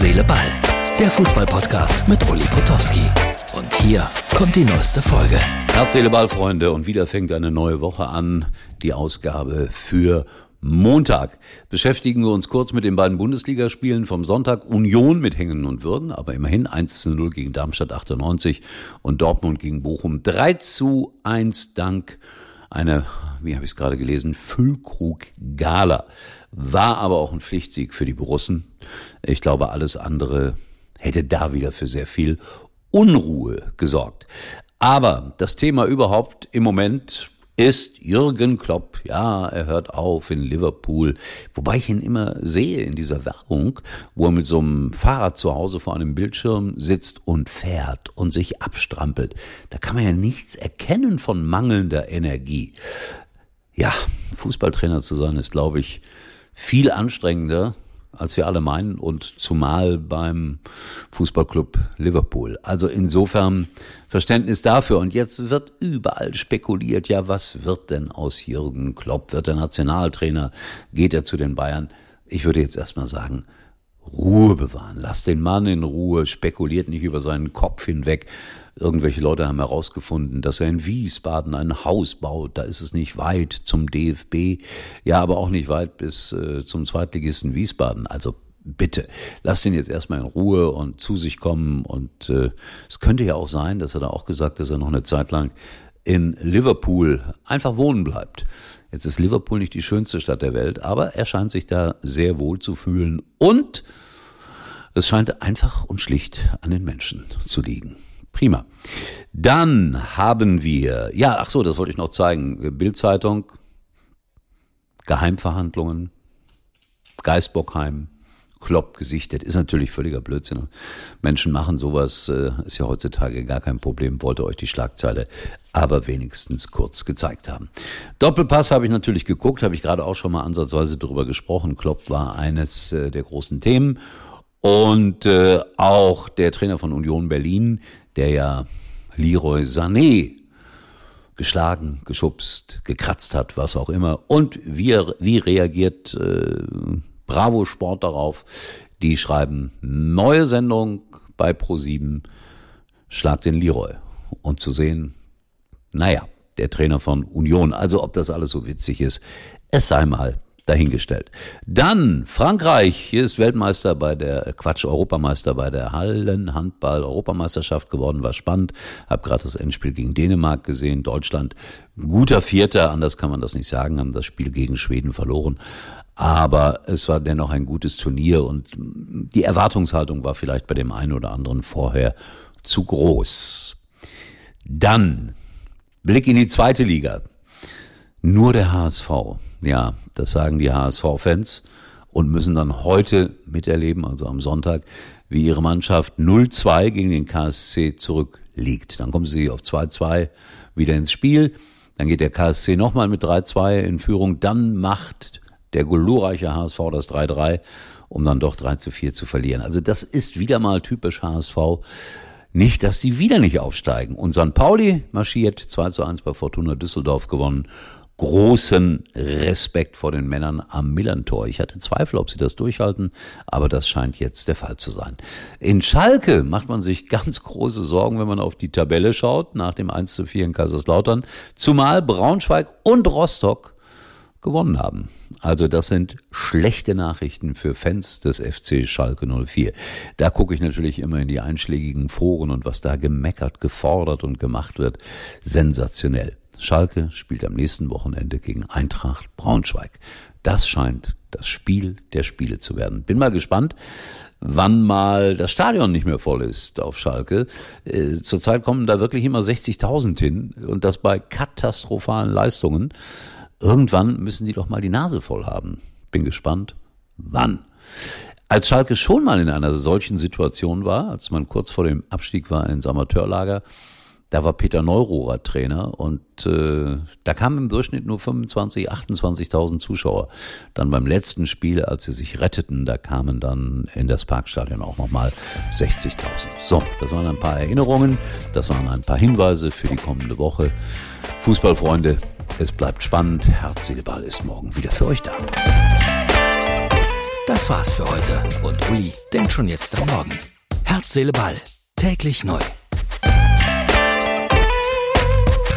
Seele, Ball. Der Fußballpodcast mit Uli Potowski. Und hier kommt die neueste Folge. Herz, Seele, Ball, Freunde. Und wieder fängt eine neue Woche an. Die Ausgabe für Montag. Beschäftigen wir uns kurz mit den beiden Bundesligaspielen vom Sonntag. Union mit Hängen und Würden, aber immerhin 1 zu 0 gegen Darmstadt 98 und Dortmund gegen Bochum 3 zu 1 dank einer, wie habe ich es gerade gelesen, Füllkrug-Gala. War aber auch ein Pflichtsieg für die Borussen. Ich glaube, alles andere hätte da wieder für sehr viel Unruhe gesorgt. Aber das Thema überhaupt im Moment ist Jürgen Klopp. Ja, er hört auf in Liverpool. Wobei ich ihn immer sehe in dieser Werbung, wo er mit so einem Fahrrad zu Hause vor einem Bildschirm sitzt und fährt und sich abstrampelt. Da kann man ja nichts erkennen von mangelnder Energie. Ja, Fußballtrainer zu sein ist, glaube ich, viel anstrengender als wir alle meinen und zumal beim Fußballclub Liverpool. Also insofern Verständnis dafür. Und jetzt wird überall spekuliert, ja, was wird denn aus Jürgen Klopp? Wird er Nationaltrainer? Geht er zu den Bayern? Ich würde jetzt erstmal sagen, Ruhe bewahren. Lasst den Mann in Ruhe, spekuliert nicht über seinen Kopf hinweg. Irgendwelche Leute haben herausgefunden, dass er in Wiesbaden ein Haus baut. Da ist es nicht weit zum DFB, ja, aber auch nicht weit bis äh, zum Zweitligisten Wiesbaden. Also bitte, lasst ihn jetzt erstmal in Ruhe und zu sich kommen. Und äh, es könnte ja auch sein, dass er da auch gesagt, hat, dass er noch eine Zeit lang in Liverpool einfach wohnen bleibt. Jetzt ist Liverpool nicht die schönste Stadt der Welt, aber er scheint sich da sehr wohl zu fühlen und es scheint einfach und schlicht an den Menschen zu liegen. Prima. Dann haben wir, ja, ach so, das wollte ich noch zeigen. Bildzeitung, Geheimverhandlungen, Geisbockheim, Klopp gesichtet. Ist natürlich völliger Blödsinn. Menschen machen sowas, äh, ist ja heutzutage gar kein Problem. Wollte euch die Schlagzeile aber wenigstens kurz gezeigt haben. Doppelpass habe ich natürlich geguckt, habe ich gerade auch schon mal ansatzweise darüber gesprochen. Klopp war eines äh, der großen Themen. Und äh, auch der Trainer von Union Berlin, der ja Leroy Sané geschlagen, geschubst, gekratzt hat, was auch immer. Und wie, wie reagiert äh, Bravo Sport darauf. Die schreiben neue Sendung bei Pro7, Schlag den Leroy. Und zu sehen, naja, der Trainer von Union. Also ob das alles so witzig ist, es sei mal dahingestellt. Dann Frankreich, hier ist Weltmeister bei der äh, Quatsch Europameister bei der Hallenhandball Europameisterschaft geworden, war spannend. Hab gerade das Endspiel gegen Dänemark gesehen, Deutschland guter Vierter, anders kann man das nicht sagen, haben das Spiel gegen Schweden verloren. Aber es war dennoch ein gutes Turnier und die Erwartungshaltung war vielleicht bei dem einen oder anderen vorher zu groß. Dann Blick in die zweite Liga. Nur der HSV. Ja, das sagen die HSV-Fans und müssen dann heute miterleben, also am Sonntag, wie ihre Mannschaft 0-2 gegen den KSC zurückliegt. Dann kommen sie auf 2-2 wieder ins Spiel. Dann geht der KSC nochmal mit 3-2 in Führung. Dann macht der glorreiche HSV das 3-3, um dann doch 3 zu 4 zu verlieren. Also das ist wieder mal typisch HSV. Nicht, dass die wieder nicht aufsteigen. Und St. Pauli marschiert 2 zu 1 bei Fortuna Düsseldorf gewonnen. Großen Respekt vor den Männern am Millantor. Ich hatte Zweifel, ob sie das durchhalten, aber das scheint jetzt der Fall zu sein. In Schalke macht man sich ganz große Sorgen, wenn man auf die Tabelle schaut, nach dem 1 zu 4 in Kaiserslautern. Zumal Braunschweig und Rostock gewonnen haben. Also das sind schlechte Nachrichten für Fans des FC Schalke 04. Da gucke ich natürlich immer in die einschlägigen Foren und was da gemeckert, gefordert und gemacht wird. Sensationell. Schalke spielt am nächsten Wochenende gegen Eintracht Braunschweig. Das scheint das Spiel der Spiele zu werden. Bin mal gespannt, wann mal das Stadion nicht mehr voll ist auf Schalke. Äh, zurzeit kommen da wirklich immer 60.000 hin und das bei katastrophalen Leistungen. Irgendwann müssen die doch mal die Nase voll haben. Bin gespannt, wann. Als Schalke schon mal in einer solchen Situation war, als man kurz vor dem Abstieg war ins Amateurlager, da war Peter Neurohrer Trainer und äh, da kamen im Durchschnitt nur 25, 28.000 Zuschauer. Dann beim letzten Spiel, als sie sich retteten, da kamen dann in das Parkstadion auch nochmal 60.000. So, das waren ein paar Erinnerungen, das waren ein paar Hinweise für die kommende Woche. Fußballfreunde, es bleibt spannend. Herz, Ball ist morgen wieder für euch da. Das war's für heute und Uli denkt schon jetzt am Morgen. Herz, Ball. Täglich neu.